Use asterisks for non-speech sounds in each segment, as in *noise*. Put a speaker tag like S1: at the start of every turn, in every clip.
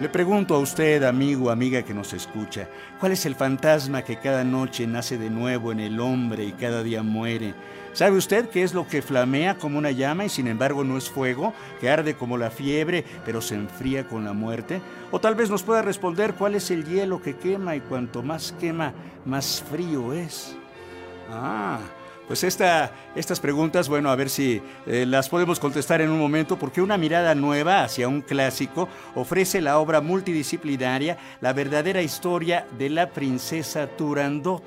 S1: Le pregunto a usted, amigo, amiga que nos escucha, ¿cuál es el fantasma que cada noche nace de nuevo en el hombre y cada día muere? ¿Sabe usted qué es lo que flamea como una llama y sin embargo no es fuego, que arde como la fiebre, pero se enfría con la muerte? O tal vez nos pueda responder cuál es el hielo que quema y cuanto más quema, más frío es. Ah, pues esta, estas preguntas, bueno, a ver si eh, las podemos contestar en un momento, porque una mirada nueva hacia un clásico ofrece la obra multidisciplinaria, la verdadera historia de la princesa Turandot.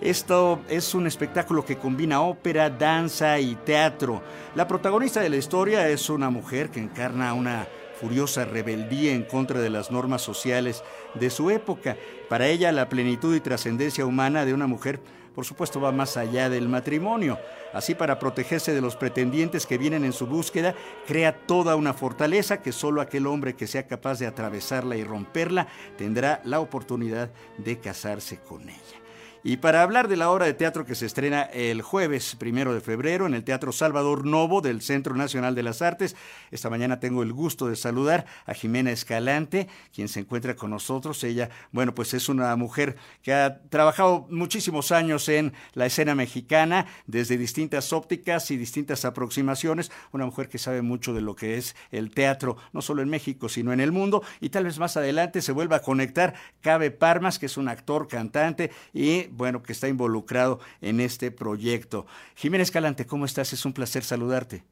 S1: Esto es un espectáculo que combina ópera, danza y teatro. La protagonista de la historia es una mujer que encarna una furiosa rebeldía en contra de las normas sociales de su época. Para ella, la plenitud y trascendencia humana de una mujer, por supuesto, va más allá del matrimonio. Así, para protegerse de los pretendientes que vienen en su búsqueda, crea toda una fortaleza que solo aquel hombre que sea capaz de atravesarla y romperla tendrá la oportunidad de casarse con ella. Y para hablar de la obra de teatro que se estrena el jueves primero de febrero en el Teatro Salvador Novo del Centro Nacional de las Artes, esta mañana tengo el gusto de saludar a Jimena Escalante, quien se encuentra con nosotros. Ella, bueno, pues es una mujer que ha trabajado muchísimos años en la escena mexicana, desde distintas ópticas y distintas aproximaciones. Una mujer que sabe mucho de lo que es el teatro, no solo en México, sino en el mundo. Y tal vez más adelante se vuelva a conectar Cabe Parmas, que es un actor, cantante y bueno, que está involucrado en este proyecto. Jiménez Calante, ¿cómo estás? Es un placer saludarte.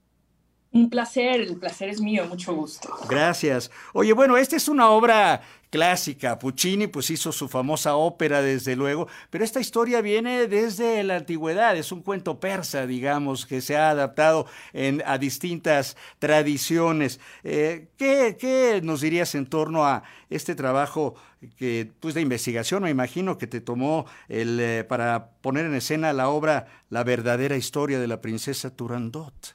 S2: Un placer, el placer es mío, mucho gusto.
S1: Gracias. Oye, bueno, esta es una obra clásica. Puccini pues hizo su famosa ópera desde luego, pero esta historia viene desde la antigüedad, es un cuento persa, digamos, que se ha adaptado en, a distintas tradiciones. Eh, ¿qué, ¿qué, nos dirías en torno a este trabajo que, pues, de investigación, me imagino, que te tomó el, eh, para poner en escena la obra La verdadera historia de la princesa Turandot?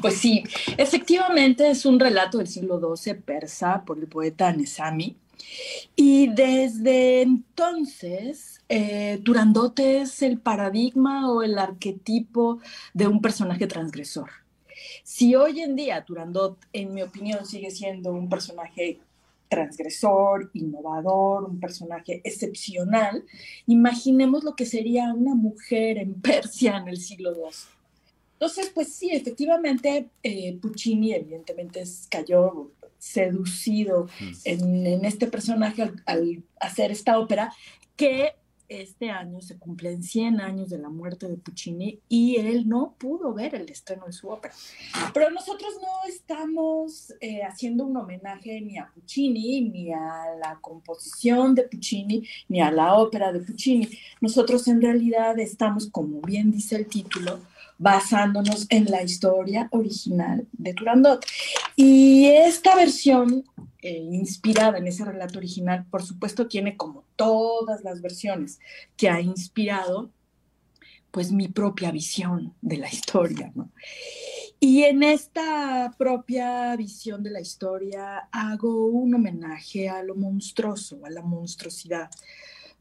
S2: Pues sí, efectivamente es un relato del siglo XII persa por el poeta Nesami. Y desde entonces, eh, Turandot es el paradigma o el arquetipo de un personaje transgresor. Si hoy en día Turandot, en mi opinión, sigue siendo un personaje transgresor, innovador, un personaje excepcional, imaginemos lo que sería una mujer en Persia en el siglo II entonces, pues sí, efectivamente, eh, Puccini evidentemente cayó seducido en, este personaje al, hacer esta ópera que este año se cumplen 100 años de la muerte de Puccini y él no pudo ver el estreno de su ópera. Pero nosotros no estamos eh, haciendo un homenaje ni a Puccini, ni a la composición de Puccini, ni a la ópera de Puccini. Nosotros en realidad estamos, como bien dice el título, basándonos en la historia original de Turandot. Y esta versión, eh, inspirada en ese relato original, por supuesto, tiene como todas las versiones que ha inspirado, pues mi propia visión de la historia, Y en esta propia visión de la historia hago un homenaje a lo monstruoso, a la monstruosidad,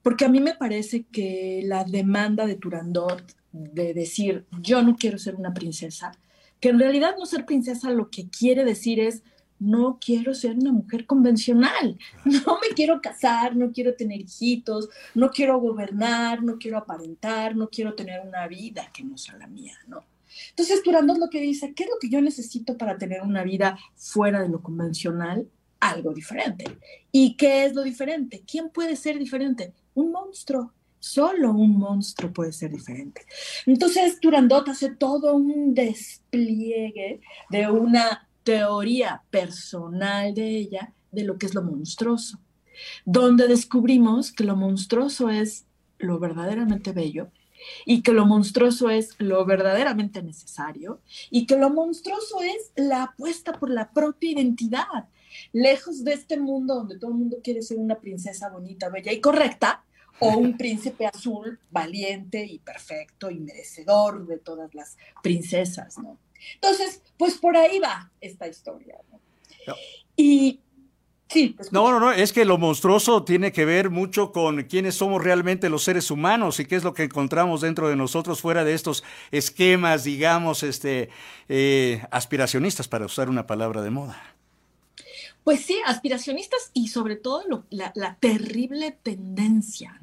S2: porque a mí me parece que la demanda de Turandot de decir, yo no quiero ser una princesa, que en realidad no ser princesa lo que quiere decir es, no quiero ser una mujer convencional, no me quiero casar, no quiero tener hijitos, no quiero gobernar, no quiero aparentar, no quiero tener una vida que no sea la mía, ¿no? Entonces, Turandot lo que dice, ¿qué es lo que yo necesito para tener una vida fuera de lo convencional? Algo diferente. ¿Y qué es lo diferente? ¿Quién puede ser diferente? Un monstruo. Solo un monstruo puede ser diferente. Entonces, Turandot hace todo un despliegue de una teoría personal de ella de lo que es lo monstruoso, donde descubrimos que lo monstruoso es lo verdaderamente bello y que lo monstruoso es lo verdaderamente necesario y que lo monstruoso es la apuesta por la propia identidad. Lejos de este mundo donde todo el mundo quiere ser una princesa bonita, bella y correcta, o un príncipe azul valiente y perfecto y merecedor de todas las princesas, ¿no? Entonces, pues por ahí va esta historia, ¿no? Y Sí,
S1: no, no, no, es que lo monstruoso tiene que ver mucho con quiénes somos realmente los seres humanos y qué es lo que encontramos dentro de nosotros fuera de estos esquemas, digamos, este, eh, aspiracionistas, para usar una palabra de moda.
S2: Pues sí, aspiracionistas y sobre todo la, terrible tendencia.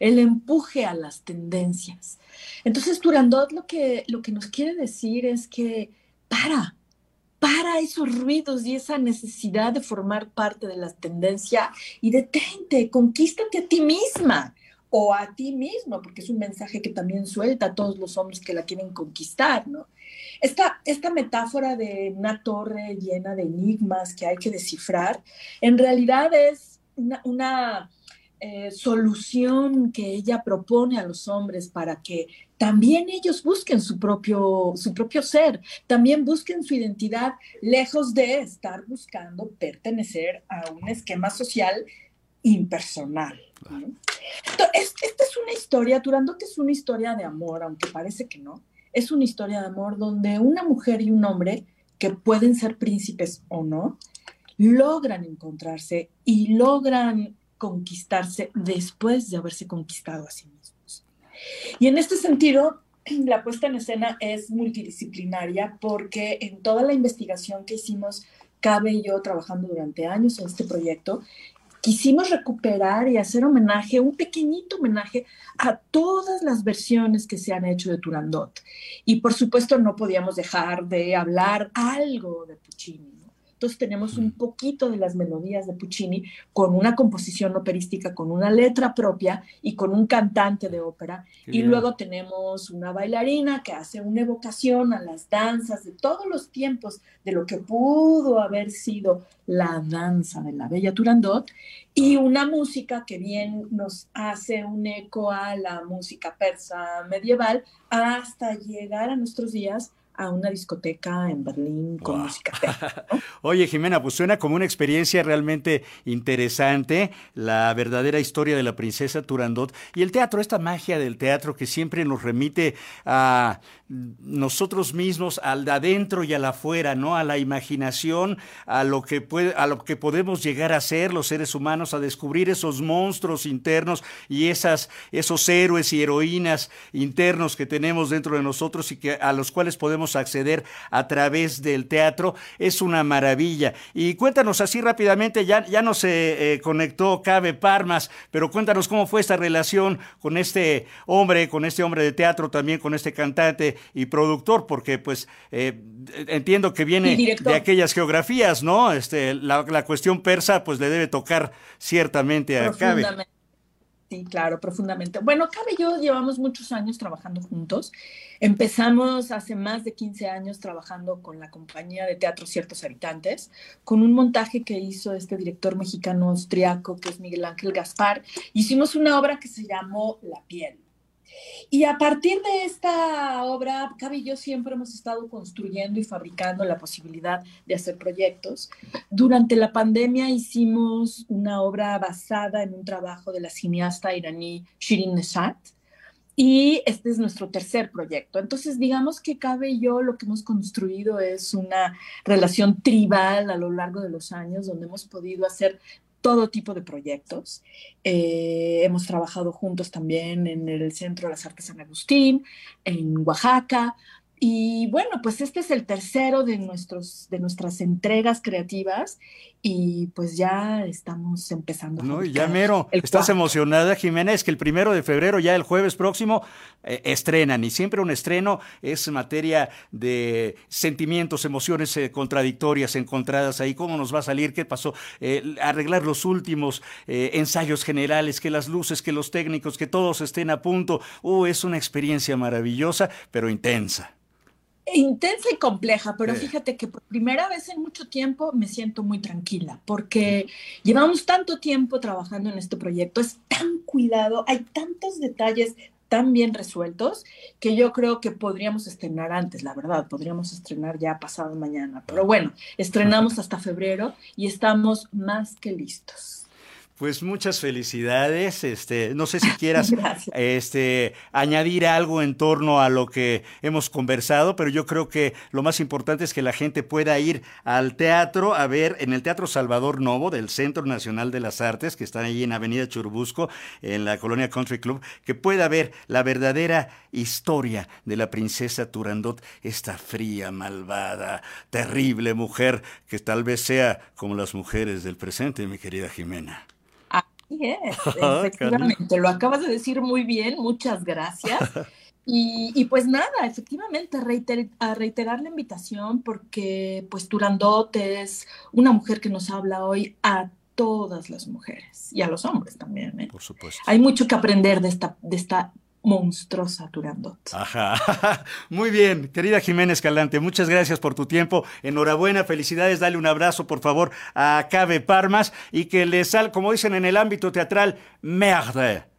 S2: El empuje a las tendencias. Entonces, Turandot lo que, lo que nos quiere decir es que para, para esos ruidos y esa necesidad de formar parte de la tendencia y detente, conquístate a ti misma o a ti mismo, porque es un mensaje que también suelta a todos los hombres que la quieren conquistar, ¿no? Esta, esta metáfora de una torre llena de enigmas que hay que descifrar, en realidad es una, eh, solución que ella propone a los hombres para que también ellos busquen su propio, su propio ser, también busquen su identidad, lejos de estar buscando pertenecer a un esquema social impersonal. esta es una historia, Turandot es una historia de amor, aunque parece que no es una historia de amor donde una mujer y un hombre, que pueden ser príncipes o no, logran encontrarse y logran conquistarse después de haberse conquistado a sí mismos. Y en este sentido, *clears throat* la puesta en escena es multidisciplinaria porque en toda la investigación que hicimos, Cabe y yo trabajando durante años en este proyecto, quisimos recuperar y hacer homenaje, un pequeñito homenaje a todas las versiones que se han hecho de Turandot. Y por supuesto no podíamos dejar de hablar algo de Puccini. Entonces tenemos un poquito de las melodías de Puccini con una composición operística, con una letra propia y con un cantante de ópera. y luego tenemos una bailarina que hace una evocación a las danzas de todos los tiempos de lo que pudo haber sido la danza de la bella Turandot. Y una música que bien nos hace un eco a la música persa medieval hasta llegar a nuestros días a una discoteca en Berlín con música. *laughs*
S1: Oye, Jimena, pues suena como una experiencia realmente interesante, la verdadera historia de la princesa Turandot y el teatro, esta magia del teatro que siempre nos remite a nosotros mismos, al de adentro y al afuera, ¿no? A la imaginación, a lo que puede, a lo que podemos llegar a ser los seres humanos, a descubrir esos monstruos internos y esas, esos héroes y heroínas internos que tenemos dentro de nosotros y que a los cuales podemos acceder a través del teatro. Es una maravilla. Y cuéntanos así rápidamente, ya, ya no se eh, conectó Cabe Parmas, pero cuéntanos cómo fue esta relación con este hombre, con este hombre de teatro, también con este cantante y productor, porque pues eh, entiendo que viene de aquellas geografías, ¿no? Este, la, la, cuestión persa pues le debe tocar ciertamente a Cabe.
S2: Sí, claro, profundamente. Bueno, Cabe y yo llevamos muchos años trabajando juntos. Empezamos hace más de 15 años trabajando con la compañía de teatro Ciertos Habitantes, con un montaje que hizo este director mexicano austriaco que es Miguel Ángel Gaspar. Hicimos una obra que se llamó La piel. Y a partir de esta obra, Cabe y yo siempre hemos estado construyendo y fabricando la posibilidad de hacer proyectos. Durante la pandemia hicimos una obra basada en un trabajo de la cineasta iraní Shirin Neshat, y este es nuestro tercer proyecto. Entonces, digamos que Cabe y yo lo que hemos construido es una relación tribal a lo largo de los años, donde hemos podido hacer todo tipo de proyectos. Eh, hemos trabajado juntos también en el Centro de las Artes San Agustín, en Oaxaca, y bueno, pues este es el tercero de, nuestros, de nuestras entregas creativas y pues ya estamos empezando.
S1: No, y ya mero, estás emocionada, Jimena, es que el primero de febrero, ya el jueves próximo, eh, estrenan y siempre un estreno es materia de sentimientos, emociones eh, contradictorias, encontradas ahí, cómo nos va a salir, qué pasó, eh, arreglar los últimos ensayos generales, que las luces, que los técnicos, que todos estén a punto. Uh, es una experiencia maravillosa, pero intensa
S2: intensa y compleja, pero fíjate que por primera vez en mucho tiempo me siento muy tranquila, porque llevamos tanto tiempo trabajando en este proyecto, es tan cuidado, hay tantos detalles tan bien resueltos que yo creo que podríamos estrenar antes, la verdad, podríamos estrenar ya pasado mañana, pero bueno, estrenamos hasta febrero y estamos más que listos.
S1: Pues muchas felicidades. Este, no sé si *laughs* quieras este, añadir algo en torno a lo que hemos conversado, pero yo creo que lo más importante es que la gente pueda ir al teatro a ver en el Teatro Salvador Novo del Centro Nacional de las Artes, que está ahí en Avenida Churubusco, en la colonia Country Club, que pueda ver la verdadera historia de la princesa Turandot, esta fría, malvada, terrible mujer que tal vez sea como las mujeres del presente, mi querida Jimena. *laughs*
S2: Ah, efectivamente, lo acabas de decir muy bien, muchas gracias. *laughs* Y, pues nada, efectivamente, a reiterar la invitación porque pues Turandot es una mujer que nos habla hoy a todas las mujeres y a los hombres también. ¿eh?
S1: Por supuesto.
S2: Hay mucho que aprender de esta, de esta monstruosa Turandot.
S1: Ajá. *laughs* Muy bien, querida Jiménez Calante, muchas gracias por tu tiempo. Enhorabuena, felicidades. Dale un abrazo, por favor, a Cabe Parmas y que le sal, como dicen en el ámbito teatral, merde.